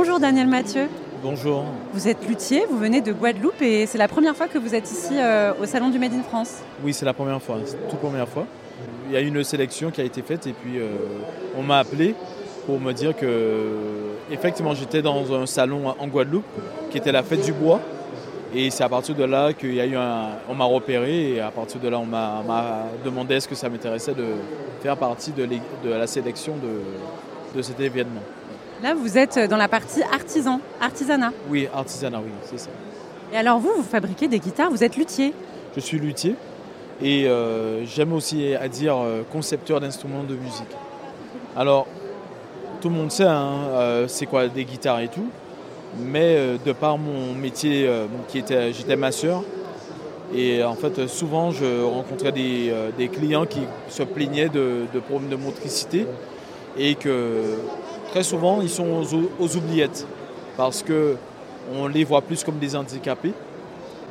Bonjour Daniel Mathieu. Bonjour. Vous êtes luthier, vous venez de Guadeloupe et c'est la première fois que vous êtes ici euh, au Salon du Made in France. Oui, c'est la première fois, c'est toute première fois. Il y a une sélection qui a été faite et puis euh, on m'a appelé pour me dire que effectivement j'étais dans un salon en Guadeloupe qui était la fête du bois et c'est à partir de là qu'il y a eu un, on m'a repéré et à partir de là on m'a demandé est-ce que ça m'intéressait de faire partie de, de la sélection de, de cet événement. Là, vous êtes dans la partie artisan, artisanat. Oui, artisanat, oui, c'est ça. Et alors vous, vous fabriquez des guitares, vous êtes luthier Je suis luthier et euh, j'aime aussi à dire euh, concepteur d'instruments de musique. Alors, tout le monde sait hein, euh, c'est quoi des guitares et tout, mais de par mon métier, qui était, j'étais masseur, et en fait souvent je rencontrais des, clients qui se plaignaient de, de problèmes de motricité et que très souvent, ils sont aux, oubliettes parce qu'on les voit plus comme des handicapés.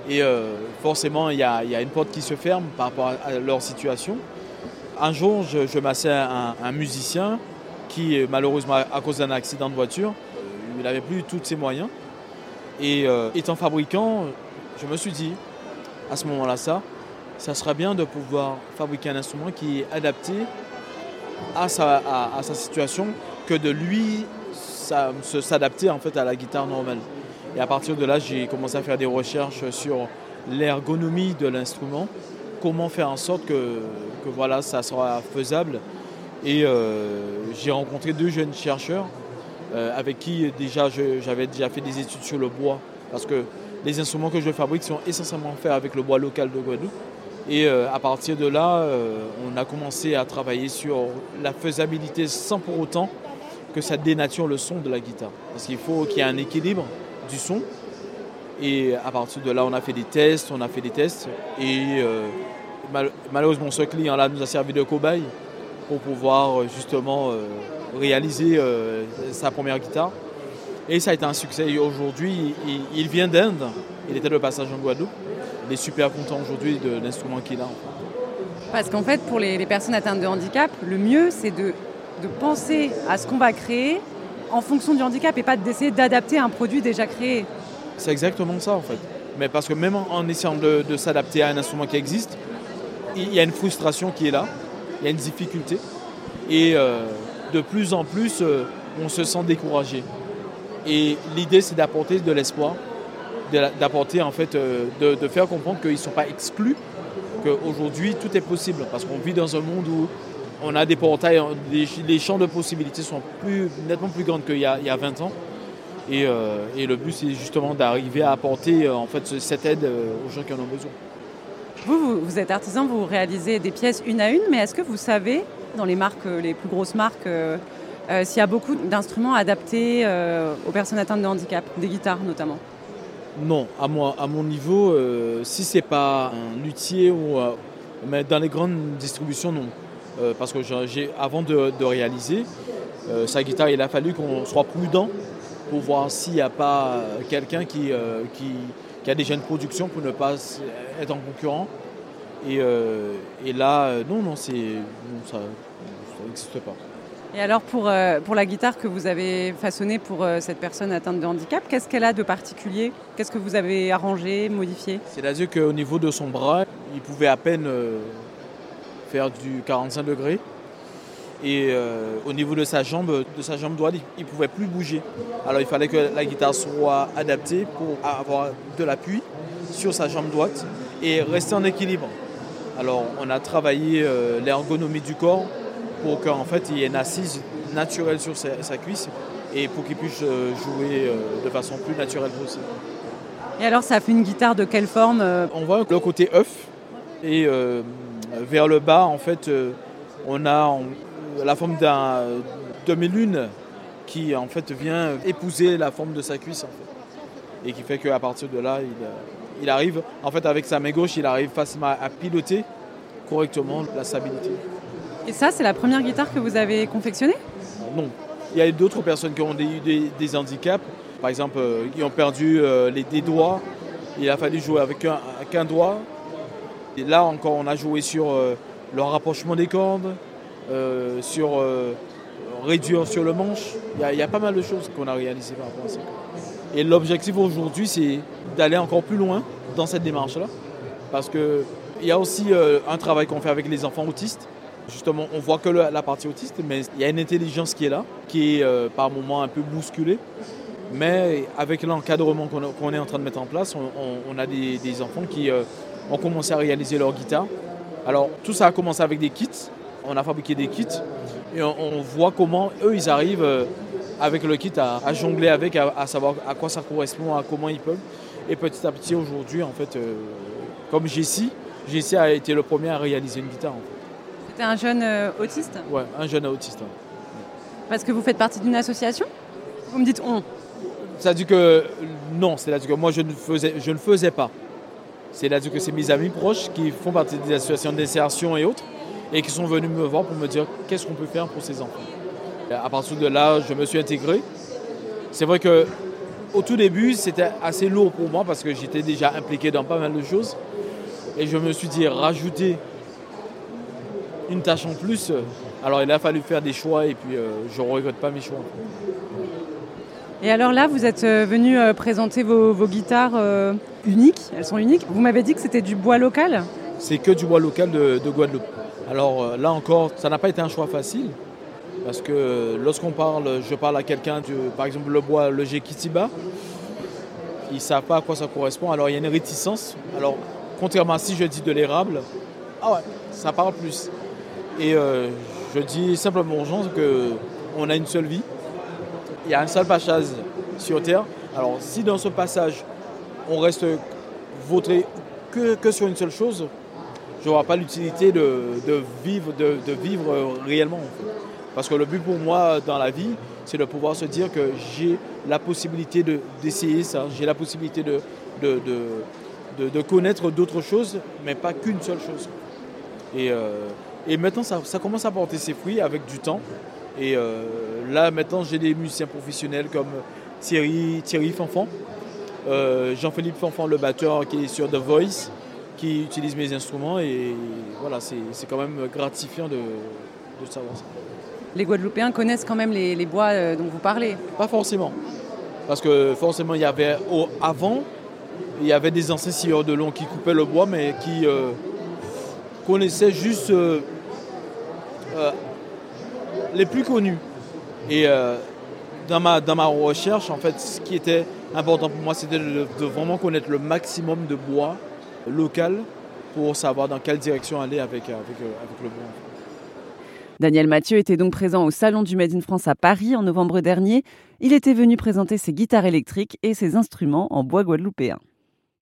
Et euh, forcément, il y, a une porte qui se ferme par rapport à, leur situation. Un jour, je, massais un, musicien qui, malheureusement, à cause d'un accident de voiture, il n'avait plus tous ses moyens. Et euh, étant fabricant, je me suis dit, à ce moment-là, ça, ça serait bien de pouvoir fabriquer un instrument qui est adapté à sa situation que de lui s'adapter en fait à la guitare normale. Et à partir de là, j'ai commencé à faire des recherches sur l'ergonomie de l'instrument, comment faire en sorte que, voilà, ça sera faisable. Et euh, j'ai rencontré deux jeunes chercheurs euh, avec qui déjà j'avais déjà fait des études sur le bois, parce que les instruments que je fabrique sont essentiellement faits avec le bois local de Guadeloupe. Et euh, à partir de là, on a commencé à travailler sur la faisabilité sans pour autant que ça dénature le son de la guitare. Parce qu'il faut qu'il y ait un équilibre du son. Et à partir de là, on a fait des tests, on a fait des tests. Et euh, malheureusement, ce client-là nous a servi de cobaye pour pouvoir euh, justement euh, réaliser sa première guitare. Et ça a été un succès. Aujourd'hui, il, vient d'Inde. Il était de passage en Guadeloupe. Il est super content aujourd'hui de l'instrument qu'il a. Parce qu'en fait, pour les personnes atteintes de handicap, le mieux, c'est de de penser à ce qu'on va créer en fonction du handicap et pas d'essayer d'adapter un produit déjà créé. C'est exactement ça en fait. Mais parce que même en, essayant de, s'adapter à un instrument qui existe, il y a une frustration qui est là, il y a une difficulté. Et euh, de plus en plus, euh, on se sent découragé. Et l'idée, c'est d'apporter de l'espoir, d'apporter en fait, euh, de, de, faire comprendre qu'ils ne sont pas exclus, qu'aujourd'hui tout est possible. Parce qu'on vit dans un monde où on a des portails, les, champs de possibilités sont plus, nettement plus grands qu'il y, a 20 ans. Euh, et, le but, c'est justement d'arriver à apporter euh, en fait, cette aide euh, aux gens qui en ont besoin. Vous, vous, êtes artisan, vous réalisez des pièces une à une, mais est-ce que vous savez, dans les marques, les plus grosses marques, s'il y a beaucoup d'instruments adaptés aux personnes atteintes de handicap, des guitares notamment? Non, à, moi, à mon niveau, si c'est pas un luthier ou mais dans les grandes distributions, non. Euh, parce que j'ai, avant de, réaliser euh, sa guitare, il a fallu qu'on soit prudent pour voir s'il n'y a pas quelqu'un qui, euh, qui, qui, a déjà une production pour ne pas être en concurrent. Et, et là, non, non, c'est, ça n'existe pas. Et alors pour, pour la guitare que vous avez façonnée pour cette personne atteinte de handicap, qu'est-ce qu'elle a de particulier? Qu'est-ce que vous avez arrangé, modifié? C'est-à-dire qu'au niveau de son bras, il pouvait à peine faire du 45 degrés. Et euh, au niveau de sa jambe, de sa jambe droite, il ne pouvait plus bouger. Alors il fallait que la guitare soit adaptée pour avoir de l'appui sur sa jambe droite et rester en équilibre. Alors on a travaillé euh, l'ergonomie du corps pour qu'en fait il y ait une assise naturelle sur sa, cuisse et pour qu'il puisse euh, jouer de façon plus naturelle possible. Et alors ça fait une guitare de quelle forme On voit le côté œuf et vers le bas, en fait, euh, on a la forme d'un demi-lune qui en fait vient épouser la forme de sa cuisse et qui fait qu'à partir de là, il, arrive, en fait avec sa main gauche, il arrive facilement à piloter correctement la stabilité. Et ça, c'est la première guitare que vous avez confectionnée? Non. Il y a d'autres personnes qui ont eu des, handicaps, par exemple, euh, qui ont perdu euh, les, des doigts. Il a fallu jouer avec un doigt là encore, on a joué sur euh, le rapprochement des cordes, euh, sur, euh, réduire sur le manche. Il y, a pas mal de choses qu'on a réalisées par rapport à ça. Et l'objectif aujourd'hui, c'est d'aller encore plus loin dans cette démarche-là. Parce qu'il y a aussi un travail qu'on fait avec les enfants autistes. Justement, on voit que la partie autiste, mais il y a une intelligence qui est là, qui est par moments un peu bousculée. Mais avec l'encadrement qu'on est en train de mettre en place, on, a des, enfants qui euh, ont commencé à réaliser leur guitare. Alors tout ça a commencé avec des kits. On a fabriqué des kits et on, voit comment eux ils arrivent avec le kit à, jongler avec, à, savoir à quoi ça correspond, à comment ils peuvent. Et petit à petit aujourd'hui, en fait, euh, comme Jessie, Jessie a été le premier à réaliser une guitare. C'était un jeune euh, autiste? Ouais, un jeune autiste. Parce que vous faites partie d'une association? Vous me dites on C'est-à-dire que non, c'est-à-dire que moi je ne faisais, je ne faisais pas. C'est-à-dire que c'est mes amis proches qui font partie des associations d'insertion et autres et qui sont venus me voir pour me dire qu'est-ce qu'on peut faire pour ces enfants? À partir de là, je me suis intégré. C'est vrai que au tout début, c'était assez lourd pour moi parce que j'étais déjà impliqué dans pas mal de choses. Et je me suis dit, rajouter une tâche en plus, alors il a fallu faire des choix et puis euh, je ne regrette pas mes choix. Et alors là, vous êtes euh, venu euh, présenter vos, guitares uniques, elles sont uniques. Vous m'avez dit que c'était du bois local C'est que du bois local de Guadeloupe. Alors là encore, ça n'a pas été un choix facile parce que lorsqu'on parle, je parle à quelqu'un, par exemple le bois, le Jekitiba, ils ne savent pas à quoi ça correspond. Alors il y a une réticence. Alors contrairement à si je dis de l'érable, ah ouais, ça parle plus. Et euh, je dis simplement aux gens qu'on a une seule vie. Il y a un seul passage sur Terre. Alors si dans ce passage, on reste vautré que, sur une seule chose, je ne vois pas l'utilité de, vivre, de, vivre réellement. Parce que le but pour moi dans la vie, c'est de pouvoir se dire que j'ai la possibilité d'essayer ça, j'ai la possibilité de, de, connaître d'autres choses, mais pas qu'une seule chose. Et, euh, maintenant, ça, commence à porter ses fruits avec du temps. Et euh, là, maintenant, j'ai des musiciens professionnels comme Thierry, Thierry Fanfan, euh, Jean-Philippe Fanfan, le batteur qui est sur The Voice, qui utilise mes instruments. Et voilà, c'est quand même gratifiant de, de savoir ça les Guadeloupéens connaissent quand même les, bois euh, dont vous parlez Pas forcément. Parce que forcément, il y avait avant, il y avait des anciens scieurs de long qui coupaient le bois, mais qui euh, connaissaient juste euh, les plus connus. Et dans, ma, dans ma recherche, en fait, ce qui était important pour moi, c'était de, vraiment connaître le maximum de bois local pour savoir dans quelle direction aller avec, avec, avec le bois. Daniel Mathieu était donc présent au Salon du Made in France à Paris en novembre dernier. Il était venu présenter ses guitares électriques et ses instruments en bois guadeloupéen.